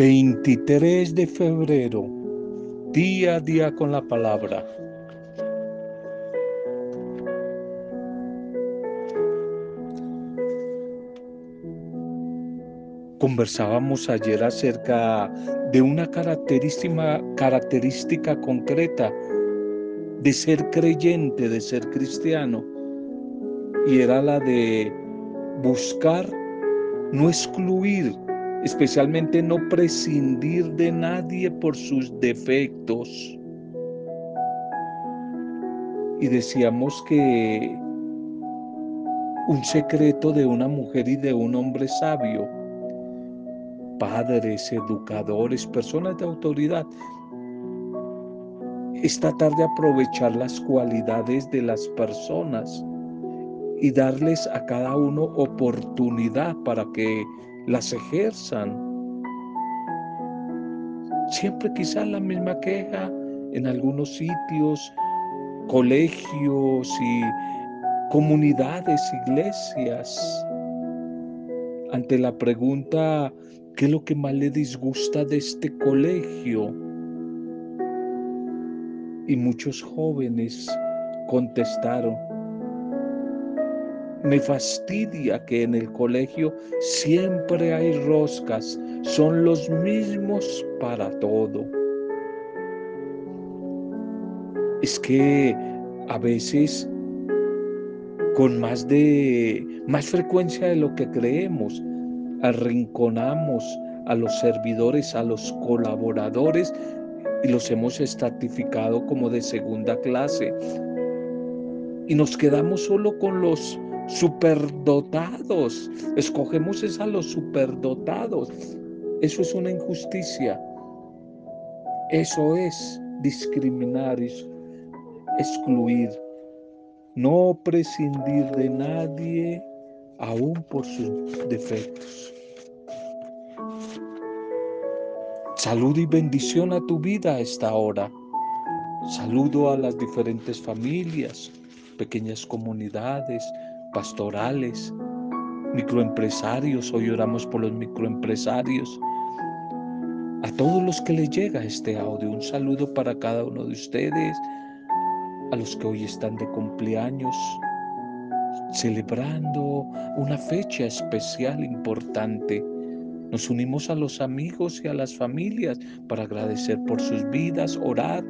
23 de febrero, día a día con la palabra. Conversábamos ayer acerca de una característica, característica concreta de ser creyente, de ser cristiano, y era la de buscar no excluir especialmente no prescindir de nadie por sus defectos. Y decíamos que un secreto de una mujer y de un hombre sabio, padres, educadores, personas de autoridad, es tratar de aprovechar las cualidades de las personas y darles a cada uno oportunidad para que las ejerzan. Siempre quizás la misma queja en algunos sitios, colegios y comunidades, iglesias. Ante la pregunta, ¿qué es lo que más le disgusta de este colegio? Y muchos jóvenes contestaron, me fastidia que en el colegio siempre hay roscas, son los mismos para todo. Es que a veces con más de más frecuencia de lo que creemos arrinconamos a los servidores, a los colaboradores y los hemos estratificado como de segunda clase. Y nos quedamos solo con los superdotados. Escogemos es a los superdotados. Eso es una injusticia. Eso es discriminar, excluir. No prescindir de nadie aún por sus defectos. Salud y bendición a tu vida a esta hora. Saludo a las diferentes familias, pequeñas comunidades, pastorales, microempresarios, hoy oramos por los microempresarios. A todos los que les llega este audio, un saludo para cada uno de ustedes, a los que hoy están de cumpleaños, celebrando una fecha especial importante. Nos unimos a los amigos y a las familias para agradecer por sus vidas, orar,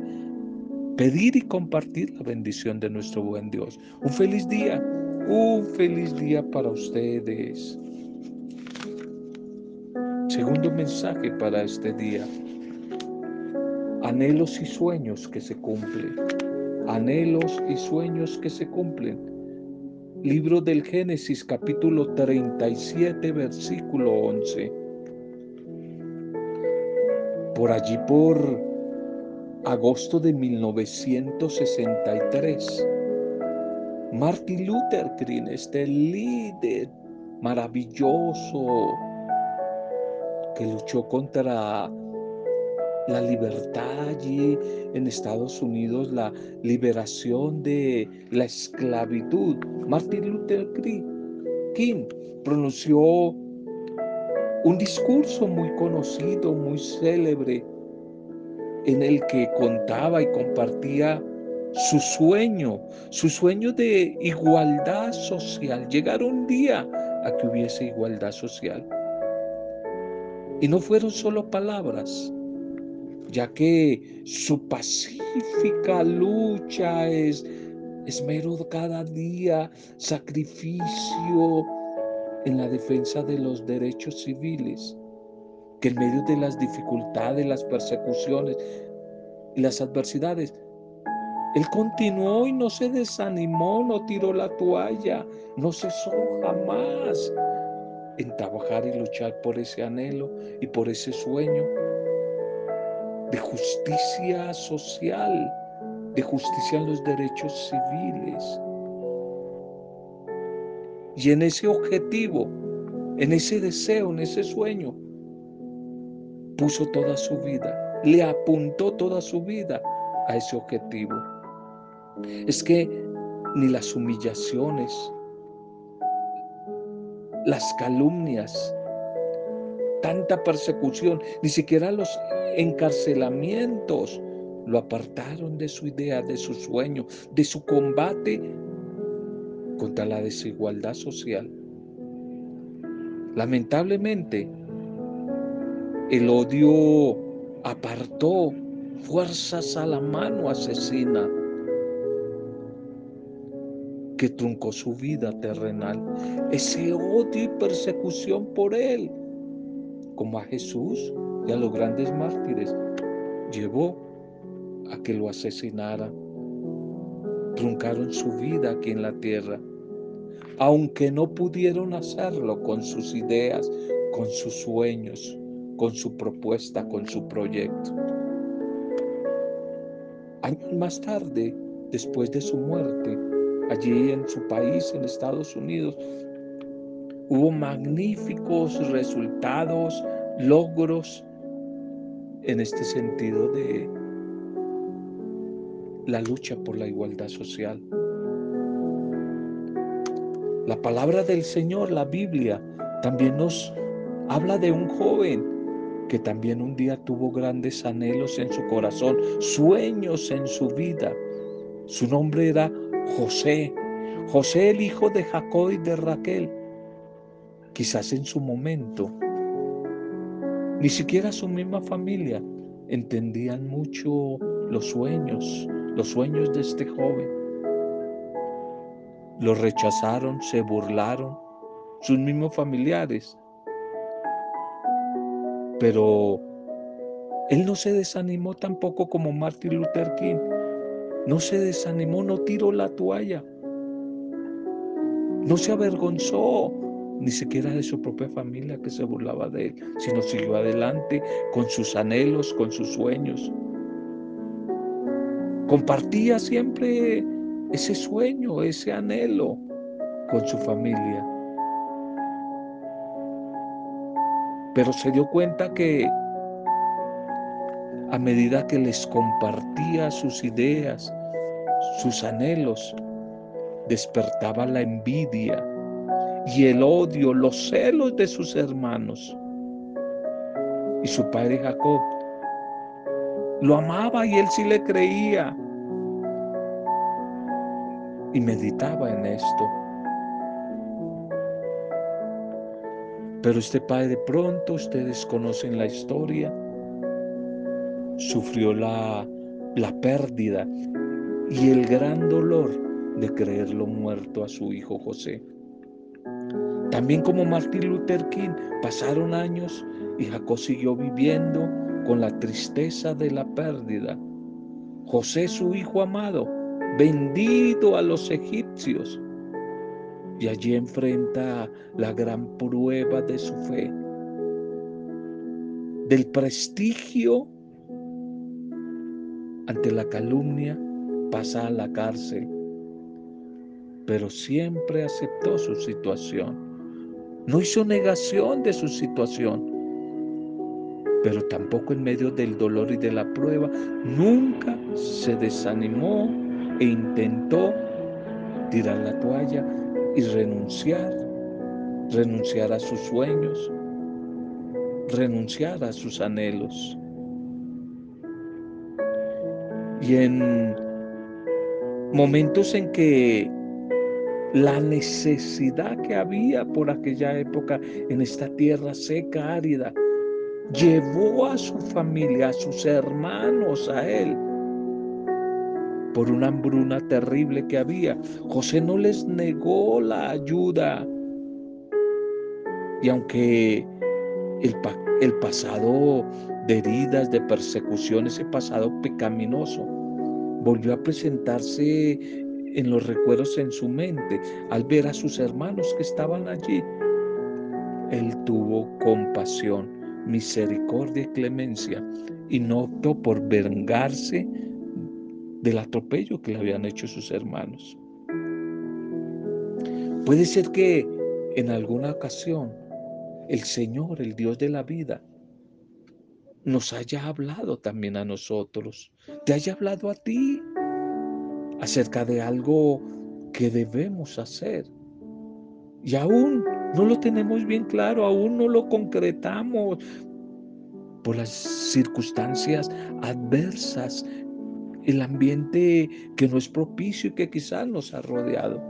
pedir y compartir la bendición de nuestro buen Dios. Un feliz día. Un feliz día para ustedes. Segundo mensaje para este día. Anhelos y sueños que se cumplen. Anhelos y sueños que se cumplen. Libro del Génesis capítulo 37 versículo 11. Por allí por agosto de 1963 Martin Luther King, este líder maravilloso que luchó contra la libertad allí en Estados Unidos, la liberación de la esclavitud. Martin Luther King pronunció un discurso muy conocido, muy célebre, en el que contaba y compartía su sueño, su sueño de igualdad social, llegar un día a que hubiese igualdad social. Y no fueron solo palabras, ya que su pacífica lucha es esmero cada día, sacrificio en la defensa de los derechos civiles, que en medio de las dificultades, las persecuciones y las adversidades, él continuó y no se desanimó, no tiró la toalla, no cesó jamás en trabajar y luchar por ese anhelo y por ese sueño de justicia social, de justicia en los derechos civiles. Y en ese objetivo, en ese deseo, en ese sueño, puso toda su vida, le apuntó toda su vida a ese objetivo. Es que ni las humillaciones, las calumnias, tanta persecución, ni siquiera los encarcelamientos lo apartaron de su idea, de su sueño, de su combate contra la desigualdad social. Lamentablemente, el odio apartó fuerzas a la mano asesina que truncó su vida terrenal. Ese odio y persecución por él, como a Jesús y a los grandes mártires, llevó a que lo asesinara. Truncaron su vida aquí en la tierra, aunque no pudieron hacerlo con sus ideas, con sus sueños, con su propuesta, con su proyecto. Años más tarde, después de su muerte, allí en su país, en Estados Unidos, hubo magníficos resultados, logros en este sentido de la lucha por la igualdad social. La palabra del Señor, la Biblia, también nos habla de un joven que también un día tuvo grandes anhelos en su corazón, sueños en su vida. Su nombre era José, José el hijo de Jacob y de Raquel. Quizás en su momento, ni siquiera su misma familia entendían mucho los sueños, los sueños de este joven. Lo rechazaron, se burlaron, sus mismos familiares. Pero él no se desanimó tampoco como Martin Luther King. No se desanimó, no tiró la toalla. No se avergonzó ni siquiera de su propia familia que se burlaba de él, sino siguió adelante con sus anhelos, con sus sueños. Compartía siempre ese sueño, ese anhelo con su familia. Pero se dio cuenta que a medida que les compartía sus ideas, sus anhelos, despertaba la envidia y el odio, los celos de sus hermanos. Y su padre Jacob lo amaba y él sí le creía. Y meditaba en esto. Pero este padre pronto, ustedes conocen la historia, sufrió la, la pérdida y el gran dolor de creerlo muerto a su hijo José. También como Martin Luther King, pasaron años y Jacob siguió viviendo con la tristeza de la pérdida. José, su hijo amado, vendido a los egipcios. Y allí enfrenta la gran prueba de su fe, del prestigio ante la calumnia, pasa a la cárcel, pero siempre aceptó su situación. No hizo negación de su situación, pero tampoco en medio del dolor y de la prueba, nunca se desanimó e intentó tirar la toalla y renunciar, renunciar a sus sueños, renunciar a sus anhelos. Y en momentos en que la necesidad que había por aquella época en esta tierra seca, árida, llevó a su familia, a sus hermanos, a él, por una hambruna terrible que había. José no les negó la ayuda. Y aunque el, el pasado de heridas, de persecución, ese pasado pecaminoso, volvió a presentarse en los recuerdos en su mente al ver a sus hermanos que estaban allí. Él tuvo compasión, misericordia y clemencia y no optó por vengarse del atropello que le habían hecho sus hermanos. Puede ser que en alguna ocasión el Señor, el Dios de la vida, nos haya hablado también a nosotros, te haya hablado a ti acerca de algo que debemos hacer. Y aún No lo tenemos bien claro, aún no lo concretamos por las circunstancias adversas, el ambiente que no es propicio y que quizás nos ha rodeado.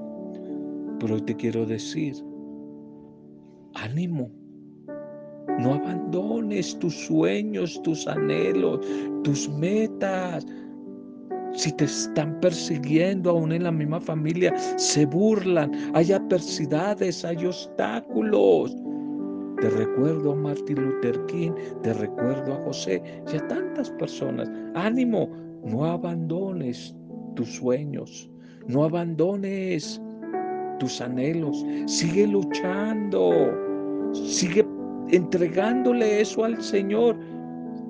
Pero hoy te quiero decir, ánimo, no abandones tus sueños, tus anhelos, tus metas. Si te están persiguiendo aún en la misma familia, se burlan, hay adversidades, hay obstáculos. Te recuerdo a Martin Luther King, te recuerdo a José y a tantas personas. Ánimo, no abandones tus sueños, no abandones tus anhelos, sigue luchando, sigue entregándole eso al Señor,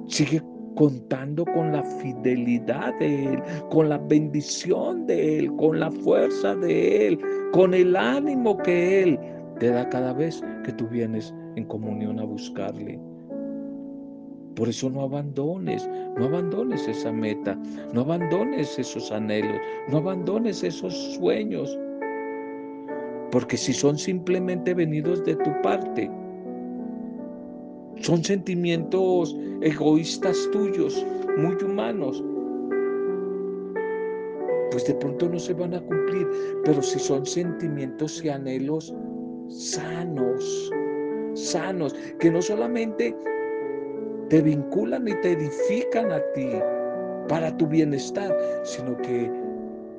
sigue contando con la fidelidad de Él, con la bendición de Él, con la fuerza de Él, con el ánimo que Él te da cada vez que tú vienes en comunión a buscarle. Por eso no abandones, no abandones esa meta, no abandones esos anhelos, no abandones esos sueños. Porque si son simplemente venidos de tu parte, son sentimientos egoístas tuyos, muy humanos, pues de pronto no se van a cumplir. Pero si son sentimientos y anhelos sanos, sanos, que no solamente te vinculan y te edifican a ti para tu bienestar, sino que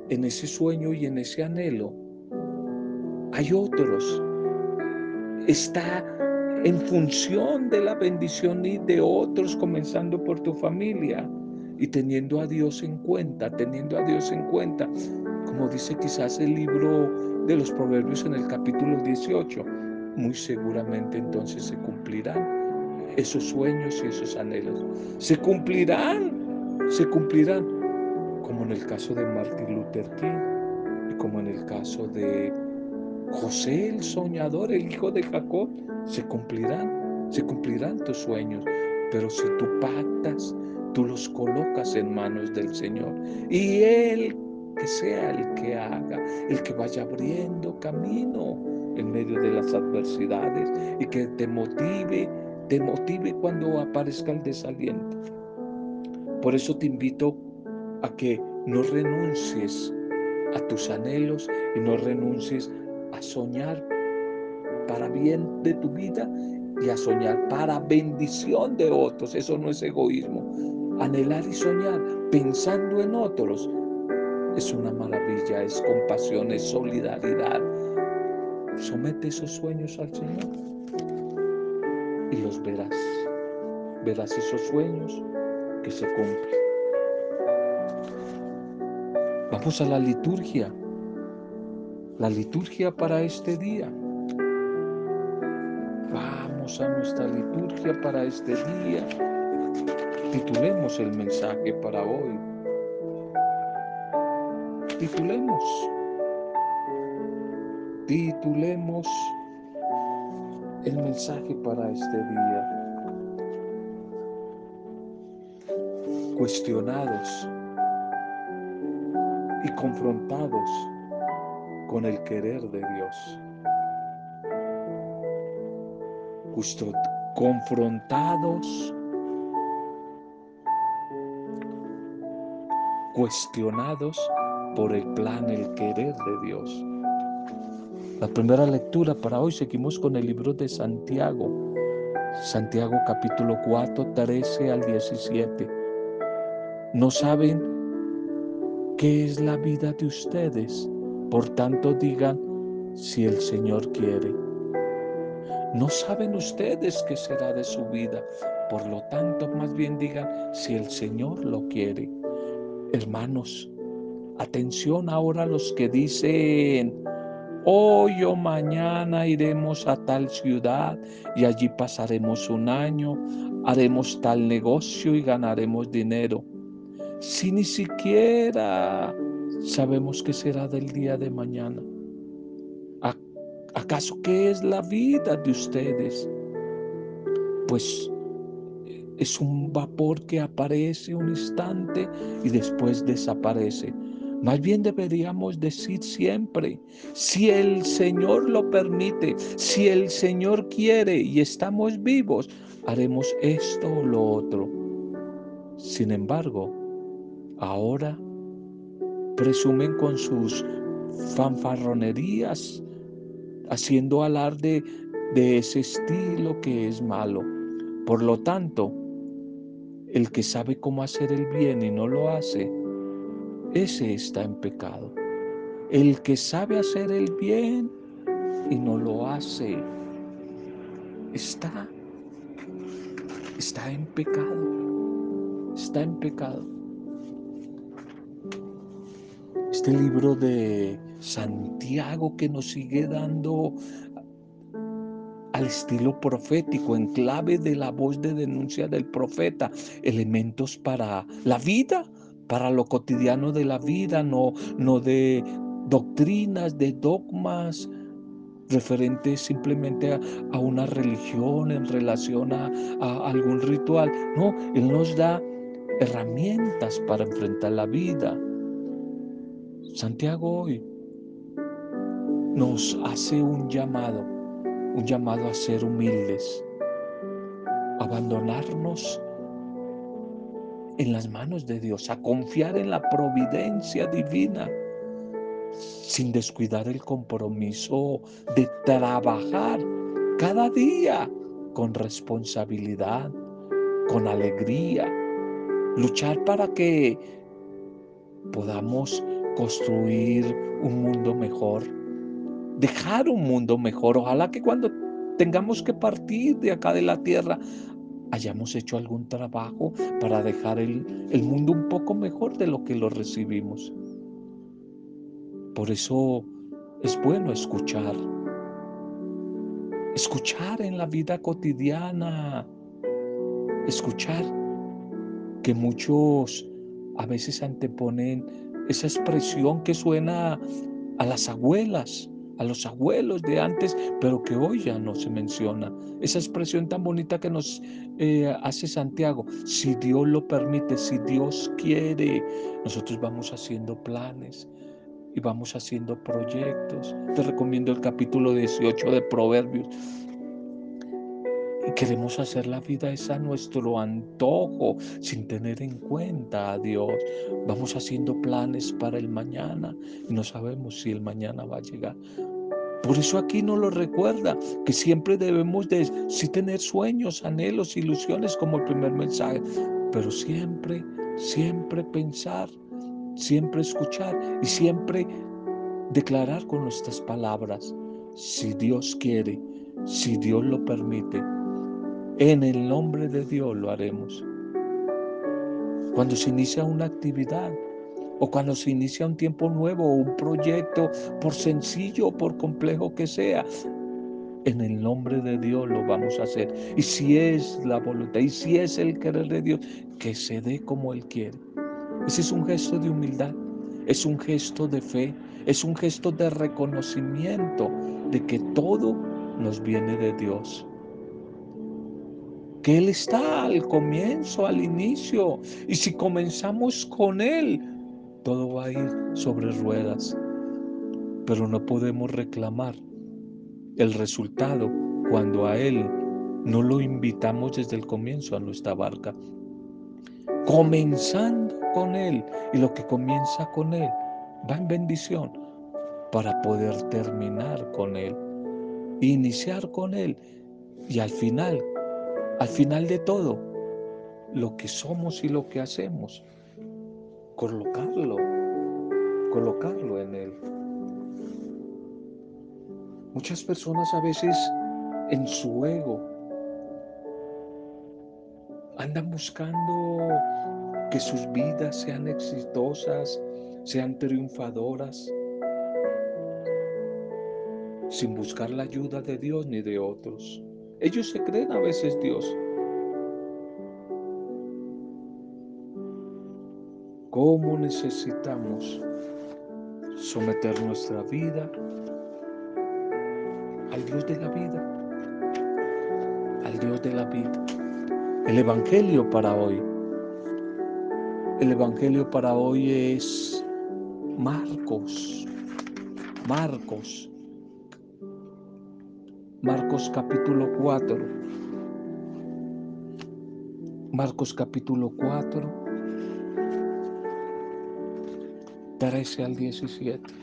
en ese sueño y en ese anhelo hay otros. Está en función de la bendición y de otros, comenzando por tu familia y teniendo a Dios en cuenta, teniendo a Dios en cuenta, como dice quizás el libro de los Proverbios en el capítulo 18, muy seguramente entonces se cumplirán esos sueños y esos anhelos. Se cumplirán, se cumplirán, como en el caso de Martin Luther King y como en el caso de José el soñador, el hijo de Jacob, se cumplirán, se cumplirán tus sueños. Pero si tú pactas, tú los colocas en manos del Señor. Y Él que sea el que haga, el que vaya abriendo camino en medio de las adversidades y que te motive, te motive cuando aparezca el desaliento. Por eso te invito a que no renuncies a tus anhelos y no renuncies a soñar para bien de tu vida y a soñar para bendición de otros. Eso no es egoísmo. Anhelar y soñar pensando en otros es una maravilla, es compasión, es solidaridad. Somete esos sueños al Señor y los verás. Verás esos sueños que se cumplen. Vamos a la liturgia. La liturgia para este día. Vamos a nuestra liturgia para este día. Titulemos el mensaje para hoy. Titulemos. Titulemos el mensaje para este día. Cuestionados y confrontados con el querer de Dios. confrontados, cuestionados por el plan, el querer de Dios. La primera lectura para hoy seguimos con el libro de Santiago. Santiago capítulo 4, 13 al 17. No saben qué es la vida de ustedes, por tanto digan si el Señor quiere. No saben ustedes qué será de su vida, por lo tanto más bien digan si el Señor lo quiere. Hermanos, atención ahora a los que dicen, Hoy o mañana iremos a tal ciudad y allí pasaremos un año, haremos tal negocio y ganaremos dinero. Si ni siquiera sabemos qué será del día de mañana. ¿Acaso qué es la vida de ustedes? Pues es un vapor que aparece un instante y después desaparece. Más bien deberíamos decir siempre, si el Señor lo permite, si el Señor quiere y estamos vivos, haremos esto o lo otro. Sin embargo, ahora presumen con sus fanfarronerías, haciendo alarde de ese estilo que es malo. Por lo tanto, el que sabe cómo hacer el bien y no lo hace, ese está en pecado. El que sabe hacer el bien y no lo hace, está, está en pecado, está en pecado. Este libro de Santiago que nos sigue dando al estilo profético, en clave de la voz de denuncia del profeta, elementos para la vida, para lo cotidiano de la vida, no, no de doctrinas, de dogmas referentes simplemente a, una religión en relación a, a algún ritual. No, Él nos da herramientas para enfrentar la vida. Santiago hoy nos hace un llamado, un llamado a ser humildes, abandonarnos en las manos de Dios, a confiar en la providencia divina, sin descuidar el compromiso de trabajar cada día con responsabilidad, con alegría, luchar para que podamos construir un mundo mejor, dejar un mundo mejor. Ojalá que cuando tengamos que partir de acá de la tierra hayamos hecho algún trabajo para dejar el, el mundo un poco mejor de lo que lo recibimos. Por eso es bueno escuchar. Escuchar en la vida cotidiana. Escuchar que muchos a veces anteponen esa expresión que suena a las abuelas, a los abuelos de antes, pero que hoy ya no se menciona. Esa expresión tan bonita que nos eh, hace Santiago, si Dios lo permite, si Dios quiere, nosotros vamos haciendo planes y vamos haciendo proyectos. Te recomiendo el capítulo 18 de Proverbios. Queremos hacer la vida esa nuestro antojo, sin tener en cuenta a Dios. Vamos haciendo planes para el mañana y no sabemos si el mañana va a llegar. Por eso aquí nos lo recuerda, que siempre debemos de sí tener sueños, anhelos, ilusiones como el primer mensaje, pero siempre, siempre pensar, siempre escuchar y siempre declarar con nuestras palabras, si Dios quiere, si Dios lo permite, en el nombre de Dios lo haremos. Cuando se inicia una actividad, o cuando se inicia un tiempo nuevo o un proyecto, por sencillo o por complejo que sea, en el nombre de Dios lo vamos a hacer. Y si es la voluntad, y si es el querer de Dios, que se dé como Él quiere. Ese es un gesto de humildad, es un gesto de fe, es un gesto de reconocimiento de que todo nos viene de Dios. Que Él está al comienzo, al inicio. Y si comenzamos con Él, todo va a ir sobre ruedas, pero no podemos reclamar el resultado cuando a Él no lo invitamos desde el comienzo a nuestra barca. Comenzando con Él y lo que comienza con Él va en bendición para poder terminar con Él, iniciar con Él y al final, al final de todo, lo que somos y lo que hacemos colocarlo, colocarlo en Él. Muchas personas a veces en su ego andan buscando que sus vidas sean exitosas, sean triunfadoras, sin buscar la ayuda de Dios ni de otros. Ellos se creen a veces Dios, cómo necesitamos someter nuestra vida al Dios de la vida, al Dios de la vida. El Evangelio para hoy, el Evangelio para hoy es Marcos, Marcos, Marcos capítulo 4, Marcos capítulo 4, 13 al 17.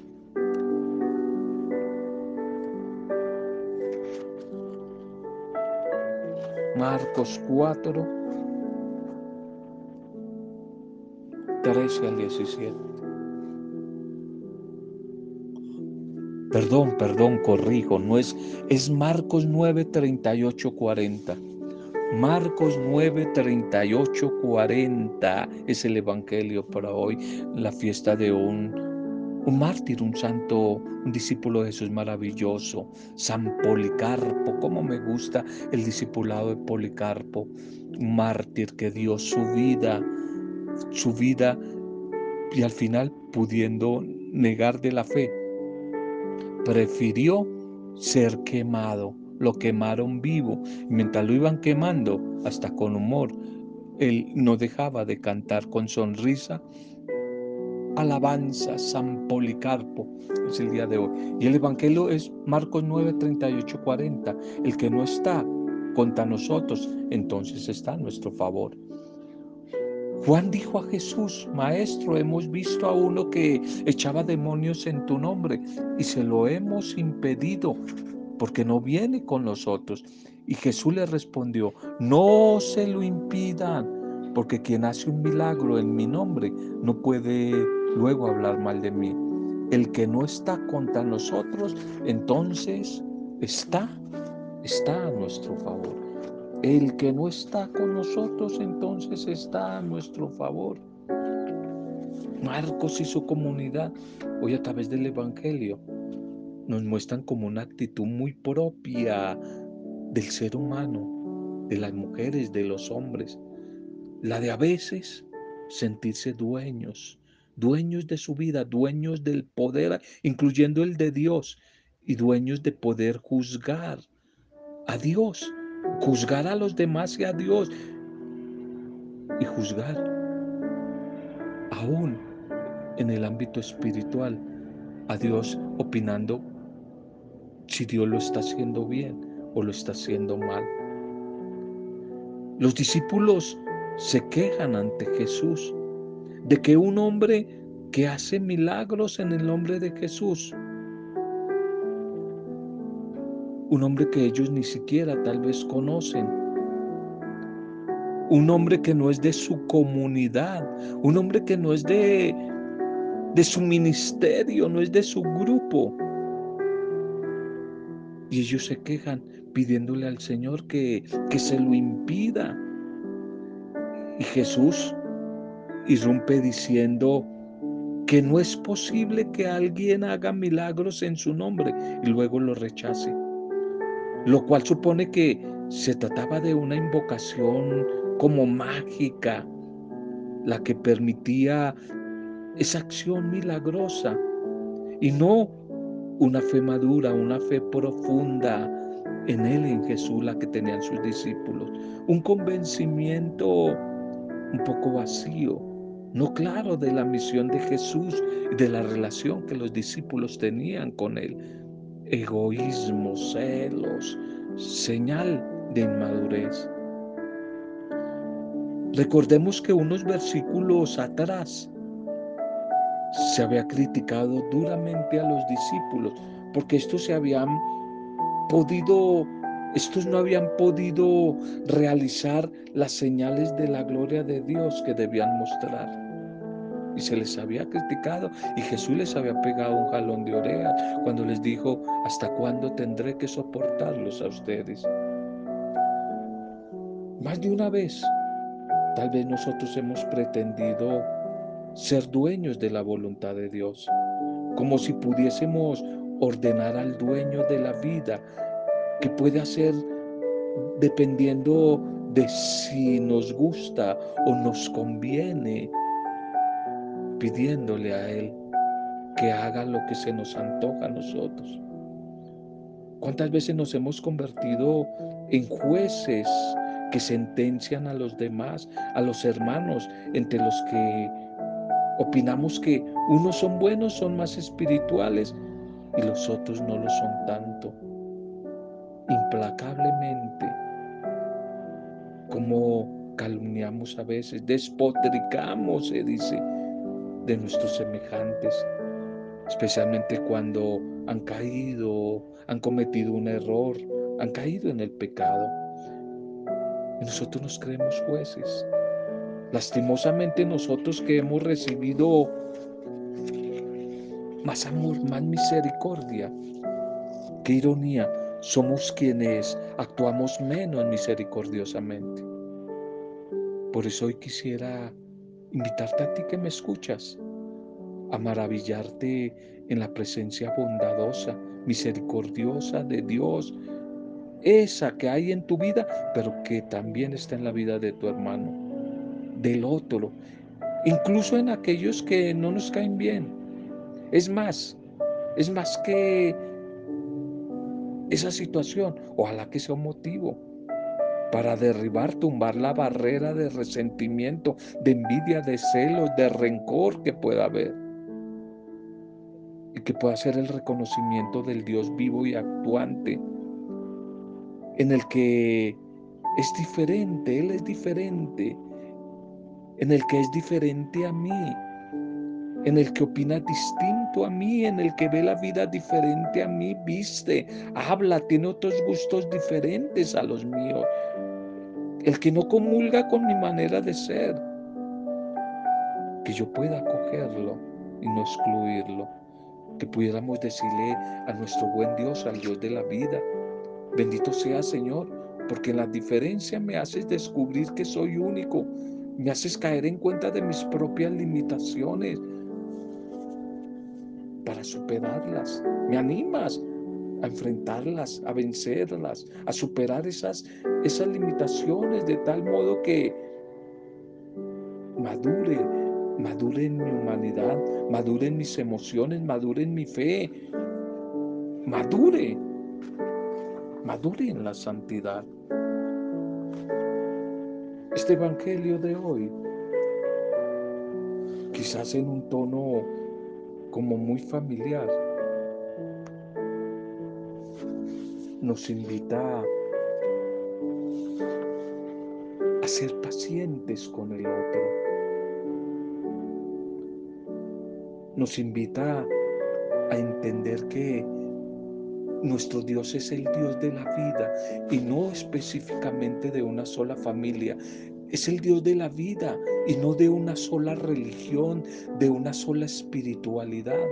Marcos 4, 13 al 17. Perdón, perdón, corrijo, no es, es Marcos 9, 38, 40. Marcos 9, 38, 40 es el Evangelio para hoy, la fiesta de un, un mártir, un santo, un discípulo de Jesús maravilloso, San Policarpo. Cómo me gusta el discipulado de Policarpo, un mártir que dio su vida, su vida y al final pudiendo negar de la fe, prefirió ser quemado lo quemaron vivo. mientras lo iban quemando, hasta con humor, él no dejaba de cantar con sonrisa. Alabanza San Policarpo es el día de hoy. Y el Evangelio es Marcos 9, 38, 40. El que no está contra nosotros, entonces está a nuestro favor. Juan dijo a Jesús, Maestro, hemos visto a uno que echaba demonios en tu nombre y se lo hemos impedido porque no viene con nosotros. Y Jesús le respondió, no se lo impidan, porque quien hace un milagro en mi nombre no puede luego hablar mal de mí. El que no está contra nosotros, entonces está, está a nuestro favor. El que no está con nosotros, entonces está a nuestro favor. Marcos y su comunidad, hoy a través del Evangelio, nos muestran como una actitud muy propia del ser humano, de las mujeres, de los hombres, la de a veces sentirse dueños, dueños de su vida, dueños del poder, incluyendo el de Dios, y dueños de poder juzgar a Dios, juzgar a los demás y a Dios, y juzgar aún en el ámbito espiritual a Dios opinando si Dios lo está haciendo bien o lo está haciendo mal. Los discípulos se quejan ante Jesús de que un hombre que hace milagros en el nombre de Jesús, un hombre que ellos ni siquiera tal vez conocen, un hombre que no es de su comunidad, un hombre que no es de, de su ministerio, no es de su grupo, y ellos se quejan pidiéndole al Señor que, que se lo impida. Y Jesús irrumpe diciendo que no es posible que alguien haga milagros en su nombre y luego lo rechace. Lo cual supone que se trataba de una invocación como mágica, la que permitía esa acción milagrosa y no una fe madura, una fe profunda en Él, en Jesús, la que tenían sus discípulos. Un convencimiento un poco vacío, no claro de la misión de Jesús y de la relación que los discípulos tenían con Él. Egoísmo, celos, señal de inmadurez. Recordemos que unos versículos atrás se había criticado duramente a los discípulos porque estos se habían podido, estos no habían podido realizar las señales de la gloria de Dios que debían mostrar. Y se les había criticado y Jesús les había pegado un jalón de orejas cuando les dijo, ¿hasta cuándo tendré que soportarlos a ustedes? Más de una vez, tal vez nosotros hemos pretendido ser dueños de la voluntad de Dios, como si pudiésemos ordenar al dueño de la vida, que puede hacer dependiendo de si nos gusta o nos conviene, pidiéndole a Él que haga lo que se nos antoja a nosotros. ¿Cuántas veces nos hemos convertido en jueces que sentencian a los demás, a los hermanos entre los que Opinamos que unos son buenos, son más espirituales y los otros no lo son tanto. Implacablemente, como calumniamos a veces, despotricamos, se dice, de nuestros semejantes, especialmente cuando han caído, han cometido un error, han caído en el pecado. Y nosotros nos creemos jueces. Lastimosamente nosotros que hemos recibido más amor, más misericordia, qué ironía, somos quienes actuamos menos misericordiosamente. Por eso hoy quisiera invitarte a ti que me escuchas a maravillarte en la presencia bondadosa, misericordiosa de Dios, esa que hay en tu vida, pero que también está en la vida de tu hermano del otro, incluso en aquellos que no nos caen bien. Es más, es más que esa situación, ojalá que sea un motivo para derribar, tumbar la barrera de resentimiento, de envidia, de celos, de rencor que pueda haber. Y que pueda ser el reconocimiento del Dios vivo y actuante, en el que es diferente, Él es diferente, en el que es diferente a mí, en el que opina distinto a mí, en el que ve la vida diferente a mí, viste, habla, tiene otros gustos diferentes a los míos, el que no comulga con mi manera de ser, que yo pueda acogerlo y no excluirlo, que pudiéramos decirle a nuestro buen Dios, al Dios de la vida, bendito sea Señor, porque la diferencia me haces descubrir que soy único, me haces caer en cuenta de mis propias limitaciones para superarlas. Me animas a enfrentarlas, a vencerlas, a superar esas, esas limitaciones de tal modo que madure, madure en mi humanidad, madure en mis emociones, madure en mi fe, madure, madure en la santidad este Evangelio de hoy, quizás en un tono como muy familiar, nos invita a ser pacientes con el otro. Nos invita a entender que nuestro Dios es el Dios de la vida y no específicamente de una sola familia. Es el Dios de la vida y no de una sola religión, de una sola espiritualidad.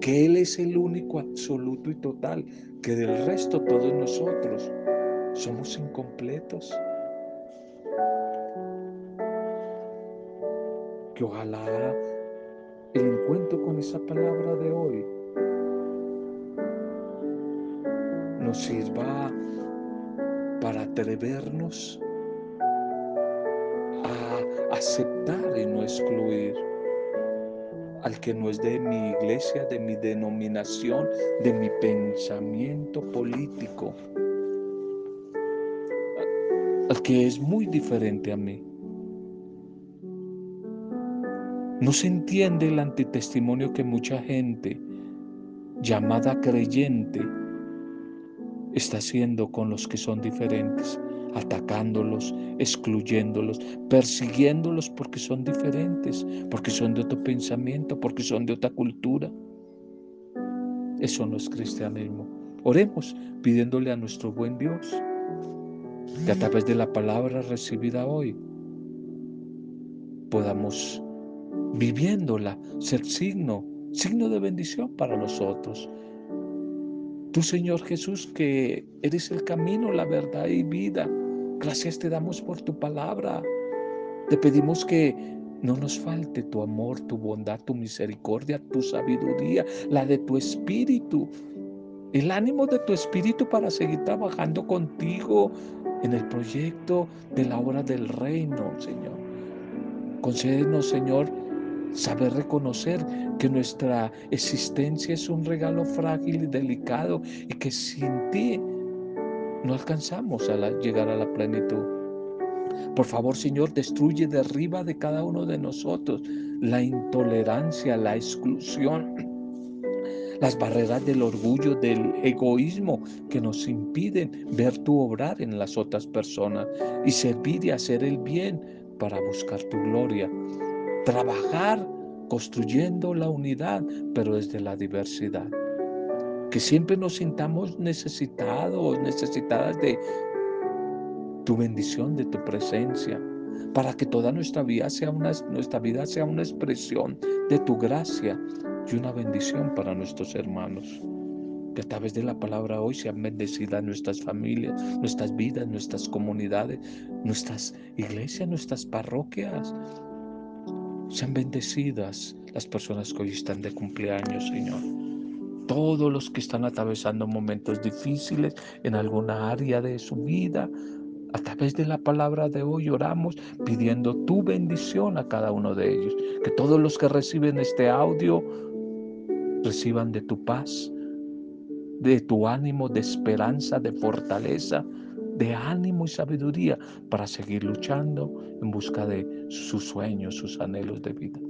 Que Él es el único, absoluto y total, que del resto todos nosotros somos incompletos. Que ojalá el encuentro con esa palabra de hoy sirva para atrevernos aceptar y no excluir al que no es de mi iglesia, de mi denominación, de mi pensamiento político, al que es muy diferente a mí. No se entiende el antitestimonio que mucha gente llamada creyente está haciendo con los que son diferentes, atacándolos, excluyéndolos, persiguiéndolos porque son diferentes, porque son de otro pensamiento, porque son de otra cultura. Eso no es cristianismo. Oremos pidiéndole a nuestro buen Dios que a través de la palabra recibida hoy podamos viviéndola ser signo, signo de bendición para los otros Tú, Señor Jesús, que eres el camino, la verdad y vida. Gracias te damos por tu palabra. Te pedimos que no nos falte tu amor, tu bondad, tu misericordia, tu sabiduría, la de tu espíritu, el ánimo de tu espíritu para seguir trabajando contigo en el proyecto de la obra del reino, Señor. Concédenos, Señor, Saber reconocer que nuestra existencia es un regalo frágil y delicado y que sin ti no alcanzamos a llegar a la plenitud. Por favor, Señor, destruye, derriba de cada uno de nosotros la intolerancia, la exclusión, las barreras del orgullo, del egoísmo que nos impiden ver tu obrar en las otras personas y servir y hacer el bien para buscar tu gloria. Trabajar construyendo la unidad, pero desde la diversidad. Que siempre nos sintamos necesitados, necesitadas de tu bendición, de tu presencia, para que toda nuestra vida sea una, nuestra vida sea una expresión de tu gracia y una bendición para nuestros hermanos. Que a través de la palabra hoy sean bendecidas nuestras familias, nuestras vidas, nuestras comunidades, nuestras iglesias, nuestras parroquias. Sean bendecidas las personas que hoy están de cumpleaños, Señor. Todos los que están atravesando momentos difíciles en alguna área de su vida, a través de la palabra de hoy oramos pidiendo tu bendición a cada uno de ellos. Que todos los que reciben este audio reciban de tu paz, de tu ánimo, de esperanza, de fortaleza, de ánimo y sabiduría para seguir luchando en busca de sus sueños, sus anhelos de vida.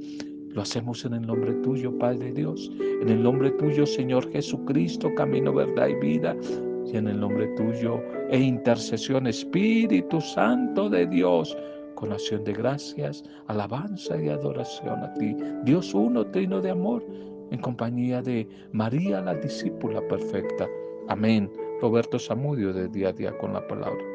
Lo hacemos en el nombre tuyo, Padre Dios, en el nombre tuyo, Señor Jesucristo, camino, verdad y vida y en el nombre tuyo e intercesión Espíritu Santo de Dios, con acción de gracias, alabanza y adoración a ti, Dios uno, trino de amor, en compañía de María la discípula perfecta. Amén. Roberto Samudio de día a día con la palabra.